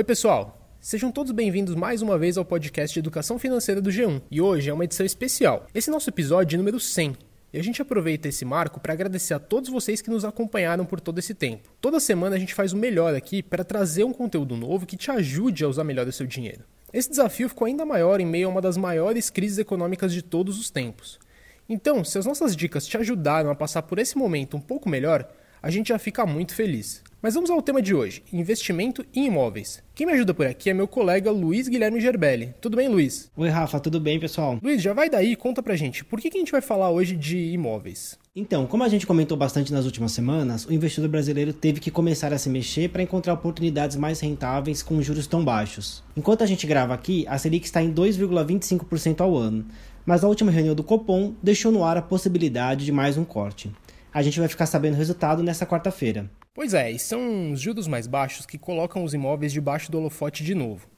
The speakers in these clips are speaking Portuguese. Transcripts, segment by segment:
Oi, pessoal. Sejam todos bem-vindos mais uma vez ao podcast de Educação Financeira do G1. E hoje é uma edição especial. Esse é nosso episódio número 100. E a gente aproveita esse marco para agradecer a todos vocês que nos acompanharam por todo esse tempo. Toda semana a gente faz o melhor aqui para trazer um conteúdo novo que te ajude a usar melhor o seu dinheiro. Esse desafio ficou ainda maior em meio a uma das maiores crises econômicas de todos os tempos. Então, se as nossas dicas te ajudaram a passar por esse momento um pouco melhor, a gente já fica muito feliz. Mas vamos ao tema de hoje: investimento em imóveis. Quem me ajuda por aqui é meu colega Luiz Guilherme Gerbelli. Tudo bem, Luiz? Oi, Rafa, tudo bem, pessoal? Luiz, já vai daí, conta pra gente, por que, que a gente vai falar hoje de imóveis? Então, como a gente comentou bastante nas últimas semanas, o investidor brasileiro teve que começar a se mexer para encontrar oportunidades mais rentáveis com juros tão baixos. Enquanto a gente grava aqui, a Selic está em 2,25% ao ano, mas a última reunião do Copom deixou no ar a possibilidade de mais um corte. A gente vai ficar sabendo o resultado nessa quarta-feira. Pois é, e são os juros mais baixos que colocam os imóveis debaixo do holofote de novo.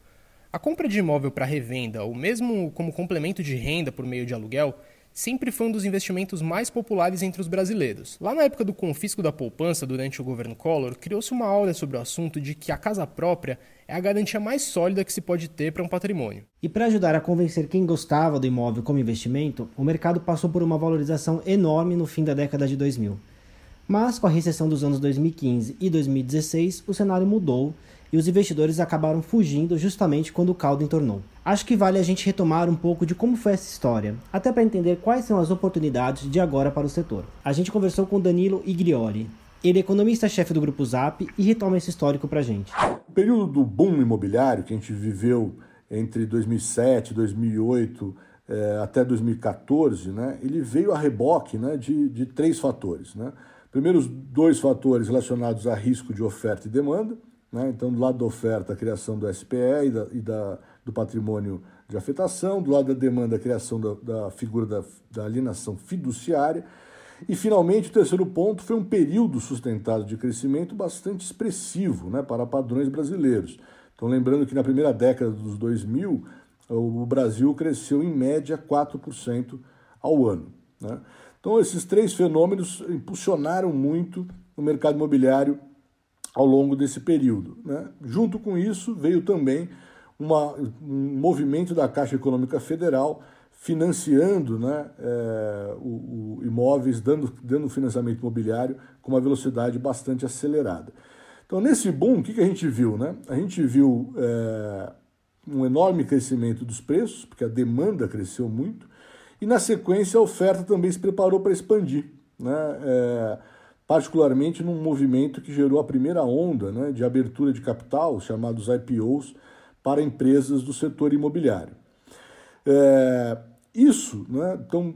A compra de imóvel para revenda, ou mesmo como complemento de renda por meio de aluguel, sempre foi um dos investimentos mais populares entre os brasileiros. Lá na época do confisco da poupança durante o governo Collor, criou-se uma aula sobre o assunto de que a casa própria é a garantia mais sólida que se pode ter para um patrimônio. E para ajudar a convencer quem gostava do imóvel como investimento, o mercado passou por uma valorização enorme no fim da década de 2000. Mas com a recessão dos anos 2015 e 2016, o cenário mudou e os investidores acabaram fugindo justamente quando o caldo entornou. Acho que vale a gente retomar um pouco de como foi essa história, até para entender quais são as oportunidades de agora para o setor. A gente conversou com Danilo Igliori. Ele é economista-chefe do Grupo Zap e retoma esse histórico para a gente. O período do boom imobiliário que a gente viveu entre 2007 e 2008 eh, até 2014, né, ele veio a reboque né, de, de três fatores. Né? Primeiros dois fatores relacionados a risco de oferta e demanda. Né? Então, do lado da oferta, a criação do SPE e, da, e da, do patrimônio de afetação. Do lado da demanda, a criação da, da figura da, da alienação fiduciária. E, finalmente, o terceiro ponto foi um período sustentado de crescimento bastante expressivo né, para padrões brasileiros. Então, lembrando que na primeira década dos 2000, o Brasil cresceu em média 4% ao ano. Né? Então, esses três fenômenos impulsionaram muito o mercado imobiliário ao longo desse período. Né? Junto com isso, veio também uma, um movimento da Caixa Econômica Federal financiando né, é, o, o, imóveis, dando, dando financiamento imobiliário com uma velocidade bastante acelerada. Então, nesse boom, o que, que a gente viu? Né? A gente viu é, um enorme crescimento dos preços, porque a demanda cresceu muito, e na sequência a oferta também se preparou para expandir, né? É, particularmente num movimento que gerou a primeira onda né, de abertura de capital, chamados IPOs, para empresas do setor imobiliário. É, isso né, então,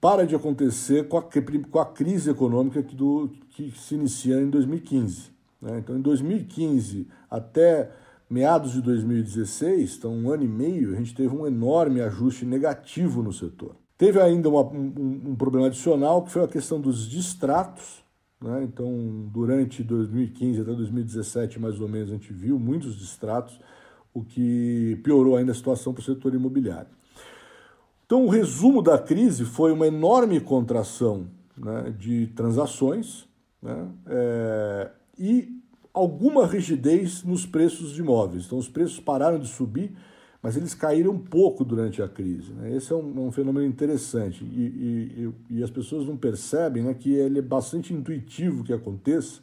para de acontecer com a, com a crise econômica que, do, que se inicia em 2015. Né? Então, em 2015 até meados de 2016, então um ano e meio, a gente teve um enorme ajuste negativo no setor. Teve ainda uma, um, um, problema adicional, que foi a questão dos distratos. Né? Então, durante 2015 até 2017, mais ou menos, a gente viu muitos distratos, o que piorou ainda a situação para o setor imobiliário. Então, o resumo da crise foi uma enorme contração né, de transações né, é, e alguma rigidez nos preços de imóveis. Então, os preços pararam de subir, mas eles caíram um pouco durante a crise. Né? Esse é um, um, fenômeno interessante e, e, e, as pessoas não percebem né, que ele é bastante intuitivo que aconteça,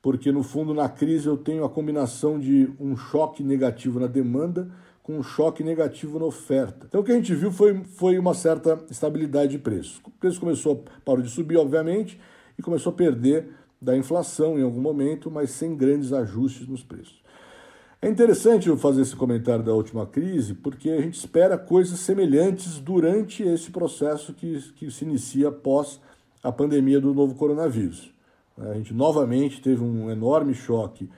porque no fundo na crise eu tenho a combinação de um choque negativo na demanda com um choque negativo na oferta. Então o que a gente viu foi, foi uma certa estabilidade de preços. O preço começou, parou de subir, obviamente, e começou a perder da inflação em algum momento, mas sem grandes ajustes nos preços. É interessante eu fazer esse comentário da última crise, porque a gente espera coisas semelhantes durante esse processo que, que se inicia após a pandemia do novo coronavírus. A gente novamente teve um enorme choque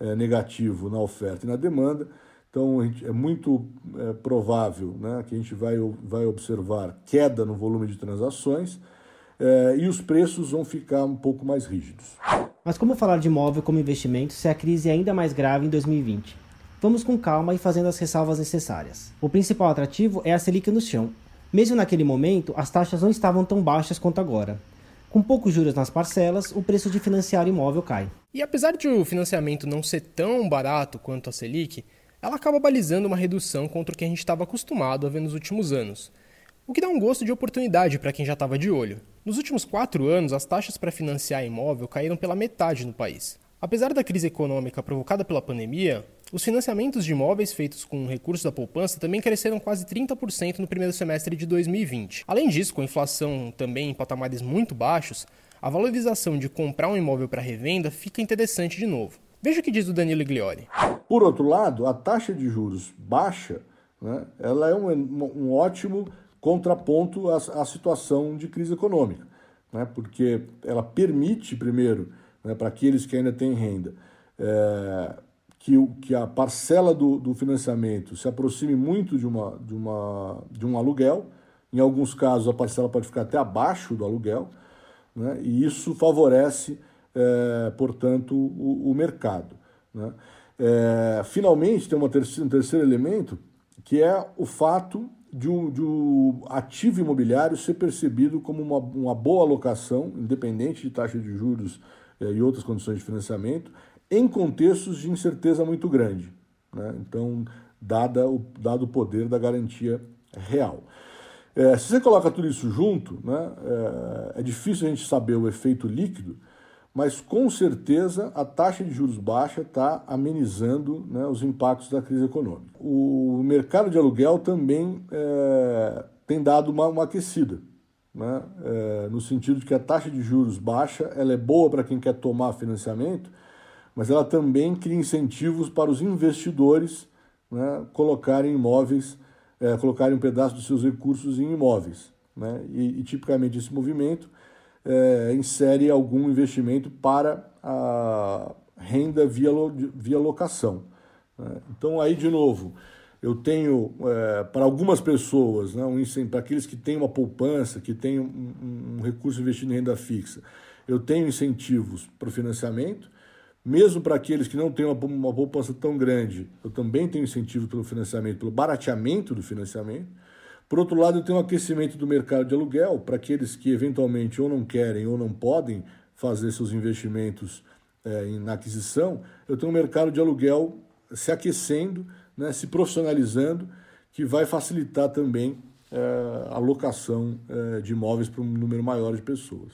é, negativo na oferta e na demanda, então é muito é, provável né, que a gente vai, vai observar queda no volume de transações é, e os preços vão ficar um pouco mais rígidos. Mas como falar de imóvel como investimento se a crise é ainda mais grave em 2020? Vamos com calma e fazendo as ressalvas necessárias. O principal atrativo é a Selic no chão. Mesmo naquele momento, as taxas não estavam tão baixas quanto agora. Com poucos juros nas parcelas, o preço de financiar imóvel cai. E apesar de o financiamento não ser tão barato quanto a Selic, ela acaba balizando uma redução contra o que a gente estava acostumado a ver nos últimos anos. O que dá um gosto de oportunidade para quem já estava de olho. Nos últimos quatro anos, as taxas para financiar imóvel caíram pela metade no país. Apesar da crise econômica provocada pela pandemia, os financiamentos de imóveis feitos com recursos da poupança também cresceram quase 30% no primeiro semestre de 2020. Além disso, com a inflação também em patamares muito baixos, a valorização de comprar um imóvel para revenda fica interessante de novo. Veja o que diz o Danilo Igliori. Por outro lado, a taxa de juros baixa, né, ela é um, um ótimo contraponto à, à, situação de crise econômica, né, porque ela permite, primeiro, né, para aqueles que ainda têm renda, é, que, que a parcela do, do financiamento se aproxime muito de, uma, de, uma, de um aluguel. Em alguns casos, a parcela pode ficar até abaixo do aluguel, né? e isso favorece, é, portanto, o, o mercado. Né? É, finalmente, tem uma terceira, um terceiro elemento, que é o fato de o, de o ativo imobiliário ser percebido como uma, uma boa alocação, independente de taxa de juros é, e outras condições de financiamento, em contextos de incerteza muito grande. Né? Então, dada o, dado o poder da garantia real. É, se você coloca tudo isso junto, né, é, é, difícil a gente saber o efeito líquido, mas com certeza a taxa de juros baixa está amenizando né, os impactos da crise econômica. O mercado de aluguel também é, tem dado uma, uma aquecida, né, é, no sentido de que a taxa de juros baixa ela é boa para quem quer tomar financiamento, mas ela também cria incentivos para os investidores né, colocarem imóveis, é, colocarem um pedaço dos seus recursos em imóveis. Né? E, e tipicamente esse movimento é, insere algum investimento para a renda via, via locação. Né? Então aí de novo, eu tenho é, para algumas pessoas, né, um, para aqueles que têm uma poupança, que têm um, um recurso investido em renda fixa, eu tenho incentivos para o financiamento mesmo para aqueles que não têm uma, uma poupança tão grande, eu também tenho incentivo pelo financiamento, pelo barateamento do financiamento. Por outro lado, eu tenho um aquecimento do mercado de aluguel para aqueles que eventualmente ou não querem ou não podem fazer seus investimentos é, na aquisição. Eu tenho um mercado de aluguel se aquecendo, né, se profissionalizando, que vai facilitar também é, a locação é, de imóveis para um número maior de pessoas.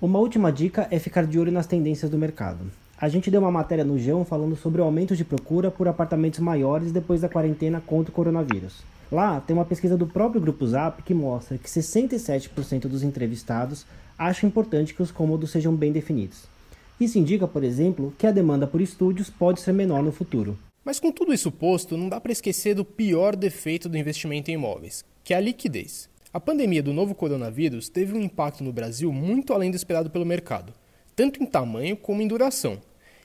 Uma última dica é ficar de olho nas tendências do mercado. A gente deu uma matéria no G1 falando sobre o aumento de procura por apartamentos maiores depois da quarentena contra o coronavírus. Lá tem uma pesquisa do próprio Grupo Zap que mostra que 67% dos entrevistados acham importante que os cômodos sejam bem definidos. Isso indica, por exemplo, que a demanda por estúdios pode ser menor no futuro. Mas com tudo isso posto, não dá para esquecer do pior defeito do investimento em imóveis, que é a liquidez. A pandemia do novo coronavírus teve um impacto no Brasil muito além do esperado pelo mercado, tanto em tamanho como em duração.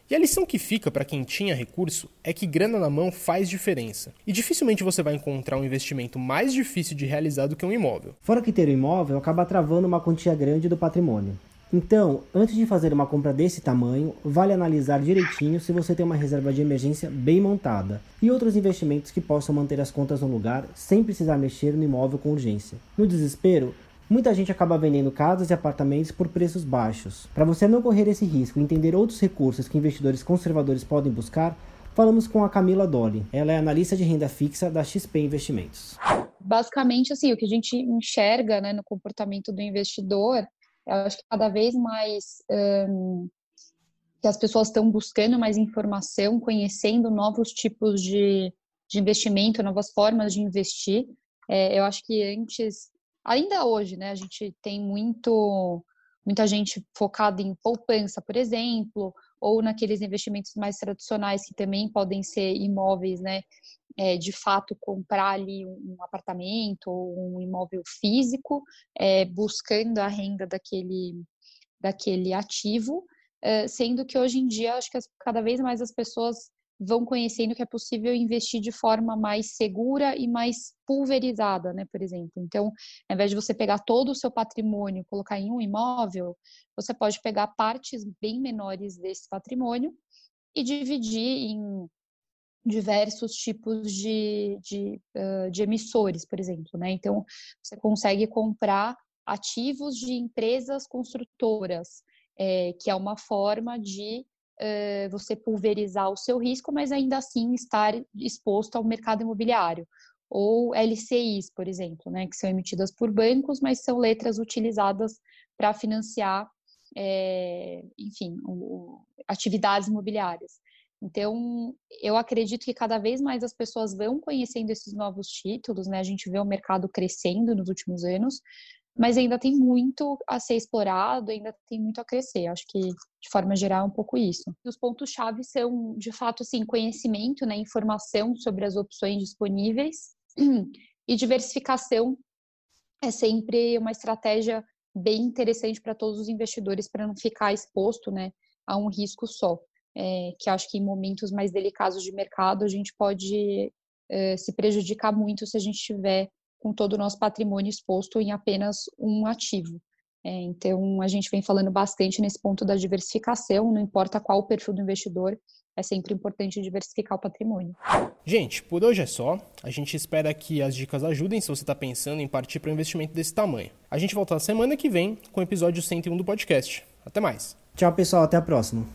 E a lição que fica para quem tinha recurso é que grana na mão faz diferença. E dificilmente você vai encontrar um investimento mais difícil de realizar do que um imóvel. Fora que ter um imóvel acaba travando uma quantia grande do patrimônio. Então, antes de fazer uma compra desse tamanho, vale analisar direitinho se você tem uma reserva de emergência bem montada e outros investimentos que possam manter as contas no lugar sem precisar mexer no imóvel com urgência. No desespero, muita gente acaba vendendo casas e apartamentos por preços baixos. Para você não correr esse risco e entender outros recursos que investidores conservadores podem buscar, falamos com a Camila Dolly. Ela é analista de renda fixa da XP Investimentos. Basicamente, assim, o que a gente enxerga né, no comportamento do investidor eu acho que cada vez mais que as pessoas estão buscando mais informação, conhecendo novos tipos de, de investimento, novas formas de investir. É, eu acho que antes, ainda hoje, né, a gente tem muito muita gente focada em poupança, por exemplo, ou naqueles investimentos mais tradicionais que também podem ser imóveis, né? é, de fato comprar ali um apartamento ou um imóvel físico, é, buscando a renda daquele, daquele ativo, é, sendo que hoje em dia acho que as, cada vez mais as pessoas vão conhecendo que é possível investir de forma mais segura e mais pulverizada, né, por exemplo. Então, ao invés de você pegar todo o seu patrimônio e colocar em um imóvel, você pode pegar partes bem menores desse patrimônio e dividir em diversos tipos de, de, de emissores, por exemplo, né? Então, você consegue comprar ativos de empresas construtoras, é, que é uma forma de você pulverizar o seu risco, mas ainda assim estar exposto ao mercado imobiliário. Ou LCIs, por exemplo, né, que são emitidas por bancos, mas são letras utilizadas para financiar, é, enfim, o, atividades imobiliárias. Então, eu acredito que cada vez mais as pessoas vão conhecendo esses novos títulos, né? A gente vê o mercado crescendo nos últimos anos, mas ainda tem muito a ser explorado, ainda tem muito a crescer. Acho que, de forma geral, é um pouco isso. Os pontos-chave são, de fato, assim, conhecimento, né? Informação sobre as opções disponíveis e diversificação é sempre uma estratégia bem interessante para todos os investidores para não ficar exposto, né, a um risco só é, que acho que em momentos mais delicados de mercado a gente pode é, se prejudicar muito se a gente tiver com todo o nosso patrimônio exposto em apenas um ativo. É, então, a gente vem falando bastante nesse ponto da diversificação, não importa qual o perfil do investidor, é sempre importante diversificar o patrimônio. Gente, por hoje é só. A gente espera que as dicas ajudem se você está pensando em partir para um investimento desse tamanho. A gente volta na semana que vem com o episódio 101 do podcast. Até mais. Tchau, pessoal. Até a próxima.